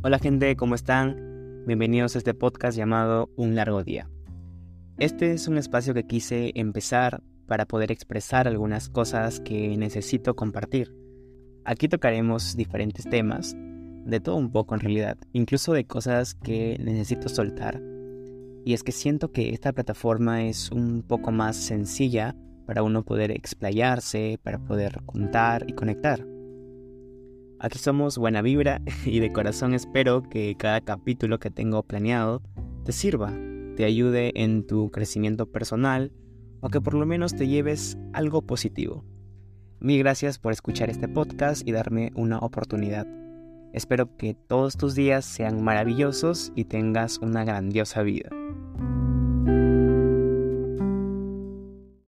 Hola gente, ¿cómo están? Bienvenidos a este podcast llamado Un largo día. Este es un espacio que quise empezar para poder expresar algunas cosas que necesito compartir. Aquí tocaremos diferentes temas, de todo un poco en realidad, incluso de cosas que necesito soltar. Y es que siento que esta plataforma es un poco más sencilla para uno poder explayarse, para poder contar y conectar. Aquí somos Buena Vibra y de corazón espero que cada capítulo que tengo planeado te sirva, te ayude en tu crecimiento personal o que por lo menos te lleves algo positivo. Mil gracias por escuchar este podcast y darme una oportunidad. Espero que todos tus días sean maravillosos y tengas una grandiosa vida.